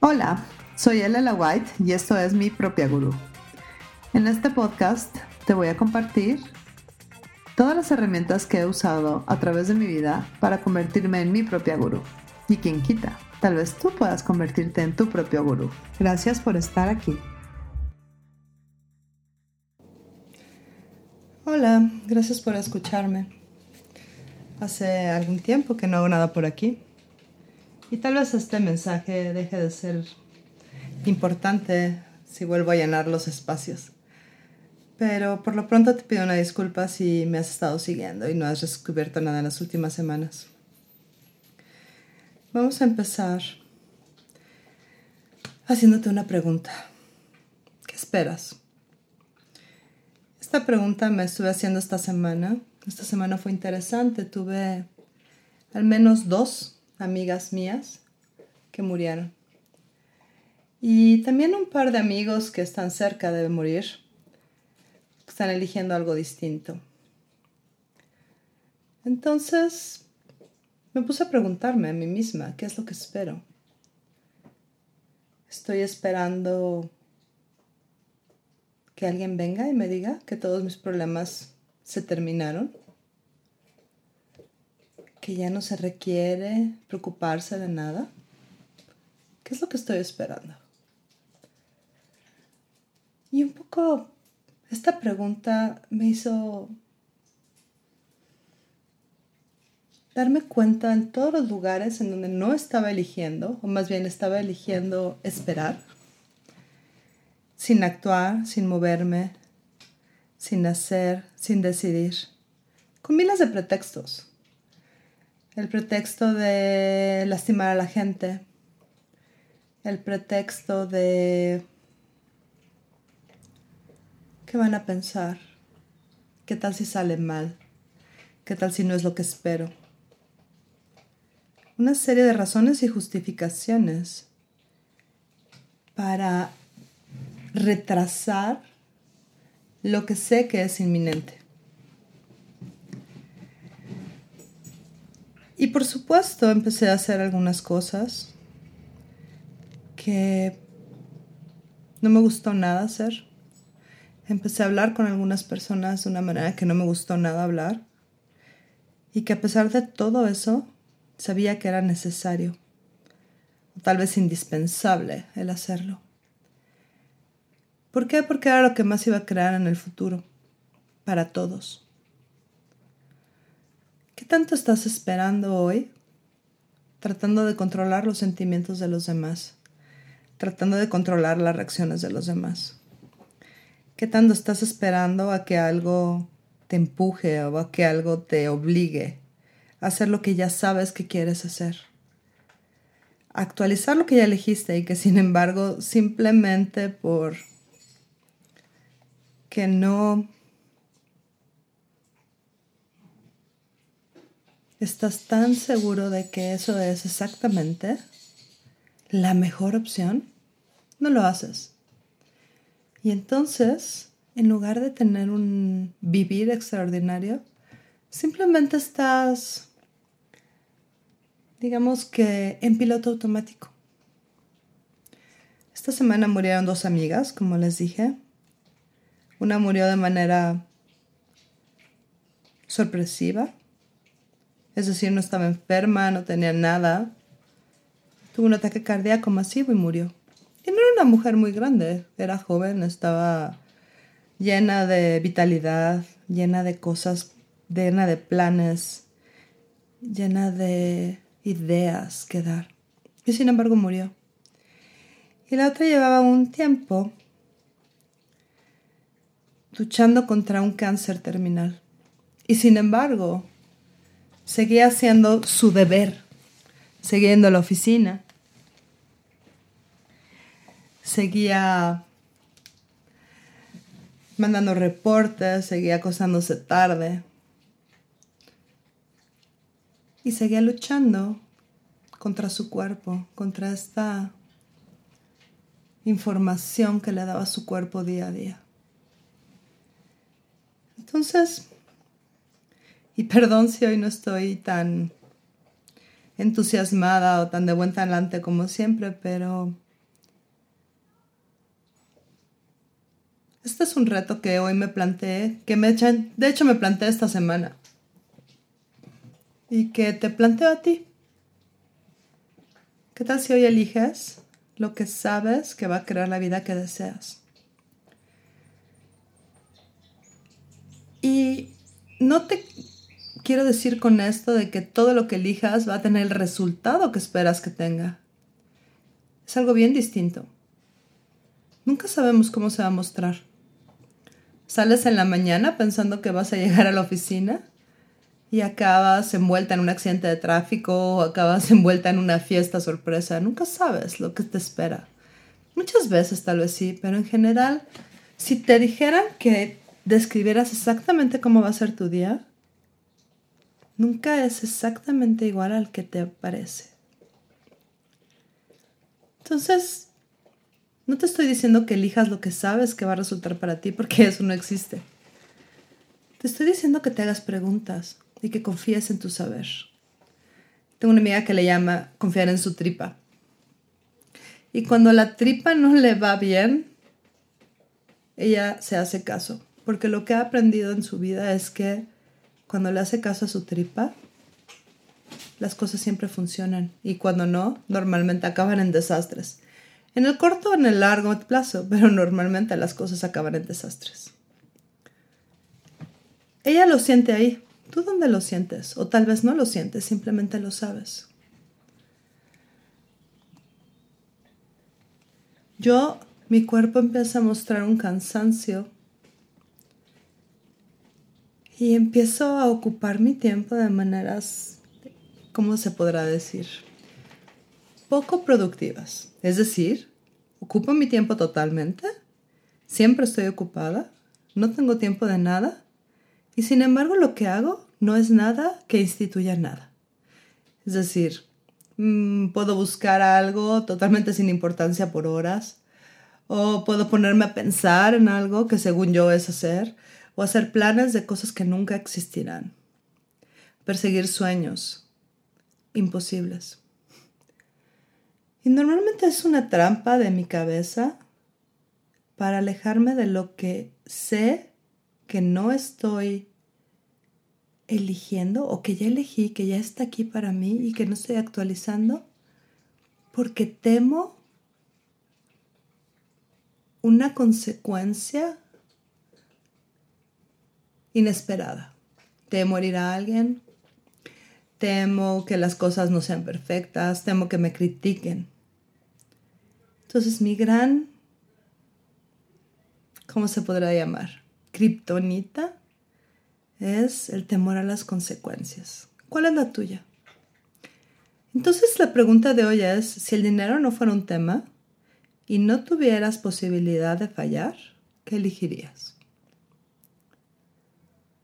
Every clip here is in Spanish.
Hola, soy Elela White y esto es mi propia gurú. En este podcast te voy a compartir todas las herramientas que he usado a través de mi vida para convertirme en mi propia gurú. Y quien quita, tal vez tú puedas convertirte en tu propio gurú. Gracias por estar aquí. Hola, gracias por escucharme. Hace algún tiempo que no hago nada por aquí. Y tal vez este mensaje deje de ser importante si vuelvo a llenar los espacios. Pero por lo pronto te pido una disculpa si me has estado siguiendo y no has descubierto nada en las últimas semanas. Vamos a empezar haciéndote una pregunta. ¿Qué esperas? Esta pregunta me estuve haciendo esta semana. Esta semana fue interesante. Tuve al menos dos amigas mías que murieron. Y también un par de amigos que están cerca de morir están eligiendo algo distinto. Entonces me puse a preguntarme a mí misma, ¿qué es lo que espero? Estoy esperando que alguien venga y me diga que todos mis problemas se terminaron, que ya no se requiere preocuparse de nada. ¿Qué es lo que estoy esperando? Y un poco esta pregunta me hizo darme cuenta en todos los lugares en donde no estaba eligiendo, o más bien estaba eligiendo esperar, sin actuar, sin moverme, sin hacer, sin decidir, con miles de pretextos. El pretexto de lastimar a la gente, el pretexto de ¿Qué van a pensar? ¿Qué tal si sale mal? ¿Qué tal si no es lo que espero? Una serie de razones y justificaciones para retrasar lo que sé que es inminente. Y por supuesto empecé a hacer algunas cosas que no me gustó nada hacer empecé a hablar con algunas personas de una manera que no me gustó nada hablar y que a pesar de todo eso sabía que era necesario, o tal vez indispensable el hacerlo. ¿Por qué? Porque era lo que más iba a crear en el futuro, para todos. ¿Qué tanto estás esperando hoy? Tratando de controlar los sentimientos de los demás, tratando de controlar las reacciones de los demás. ¿Qué tanto estás esperando a que algo te empuje o a que algo te obligue a hacer lo que ya sabes que quieres hacer? Actualizar lo que ya elegiste y que sin embargo simplemente por que no estás tan seguro de que eso es exactamente la mejor opción, no lo haces. Y entonces, en lugar de tener un vivir extraordinario, simplemente estás, digamos que, en piloto automático. Esta semana murieron dos amigas, como les dije. Una murió de manera sorpresiva, es decir, no estaba enferma, no tenía nada. Tuvo un ataque cardíaco masivo y murió no era una mujer muy grande, era joven, estaba llena de vitalidad, llena de cosas, llena de planes, llena de ideas que dar. Y sin embargo murió. Y la otra llevaba un tiempo luchando contra un cáncer terminal. Y sin embargo, seguía haciendo su deber, siguiendo la oficina, seguía mandando reportes, seguía acostándose tarde. Y seguía luchando contra su cuerpo, contra esta información que le daba su cuerpo día a día. Entonces, y perdón si hoy no estoy tan entusiasmada o tan de buen talante como siempre, pero este es un reto que hoy me planteé, que me echan, de hecho me planteé esta semana y que te planteo a ti. ¿Qué tal si hoy eliges lo que sabes que va a crear la vida que deseas? Y no te quiero decir con esto de que todo lo que elijas va a tener el resultado que esperas que tenga. Es algo bien distinto. Nunca sabemos cómo se va a mostrar. Sales en la mañana pensando que vas a llegar a la oficina y acabas envuelta en un accidente de tráfico o acabas envuelta en una fiesta sorpresa. Nunca sabes lo que te espera. Muchas veces tal vez sí, pero en general, si te dijeran que describieras exactamente cómo va a ser tu día, nunca es exactamente igual al que te parece. Entonces, no te estoy diciendo que elijas lo que sabes que va a resultar para ti, porque eso no existe. Te estoy diciendo que te hagas preguntas y que confíes en tu saber. Tengo una amiga que le llama confiar en su tripa. Y cuando la tripa no le va bien, ella se hace caso. Porque lo que ha aprendido en su vida es que cuando le hace caso a su tripa, las cosas siempre funcionan. Y cuando no, normalmente acaban en desastres. En el corto o en el largo plazo, pero normalmente las cosas acaban en desastres. Ella lo siente ahí. ¿Tú dónde lo sientes? O tal vez no lo sientes, simplemente lo sabes. Yo, mi cuerpo empieza a mostrar un cansancio y empiezo a ocupar mi tiempo de maneras, ¿cómo se podrá decir? Poco productivas. Es decir, ocupo mi tiempo totalmente, siempre estoy ocupada, no tengo tiempo de nada y sin embargo lo que hago no es nada que instituya nada. Es decir, mm, puedo buscar algo totalmente sin importancia por horas o puedo ponerme a pensar en algo que según yo es hacer o hacer planes de cosas que nunca existirán. Perseguir sueños imposibles. Y normalmente es una trampa de mi cabeza para alejarme de lo que sé que no estoy eligiendo o que ya elegí, que ya está aquí para mí y que no estoy actualizando, porque temo una consecuencia inesperada. Temo morir a alguien, temo que las cosas no sean perfectas, temo que me critiquen. Entonces mi gran, ¿cómo se podrá llamar? Kryptonita es el temor a las consecuencias. ¿Cuál es la tuya? Entonces la pregunta de hoy es, si el dinero no fuera un tema y no tuvieras posibilidad de fallar, ¿qué elegirías?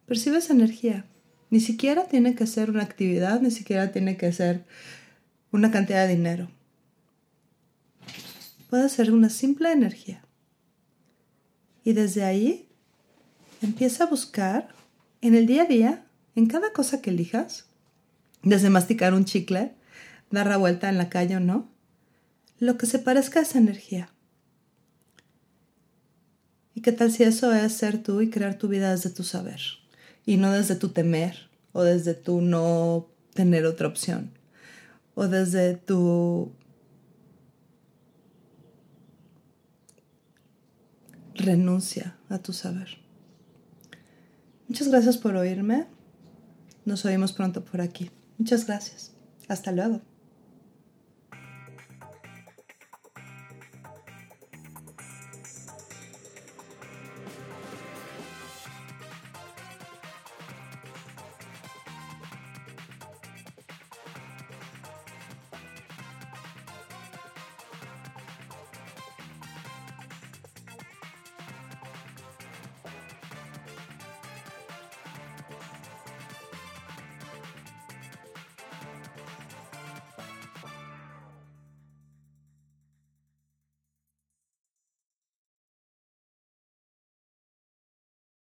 Percibes energía. Ni siquiera tiene que ser una actividad, ni siquiera tiene que ser una cantidad de dinero. Puede ser una simple energía. Y desde ahí empieza a buscar en el día a día, en cada cosa que elijas, desde masticar un chicle, dar la vuelta en la calle o no, lo que se parezca a esa energía. ¿Y qué tal si eso es ser tú y crear tu vida desde tu saber? Y no desde tu temer o desde tu no tener otra opción o desde tu renuncia a tu saber. Muchas gracias por oírme. Nos oímos pronto por aquí. Muchas gracias. Hasta luego.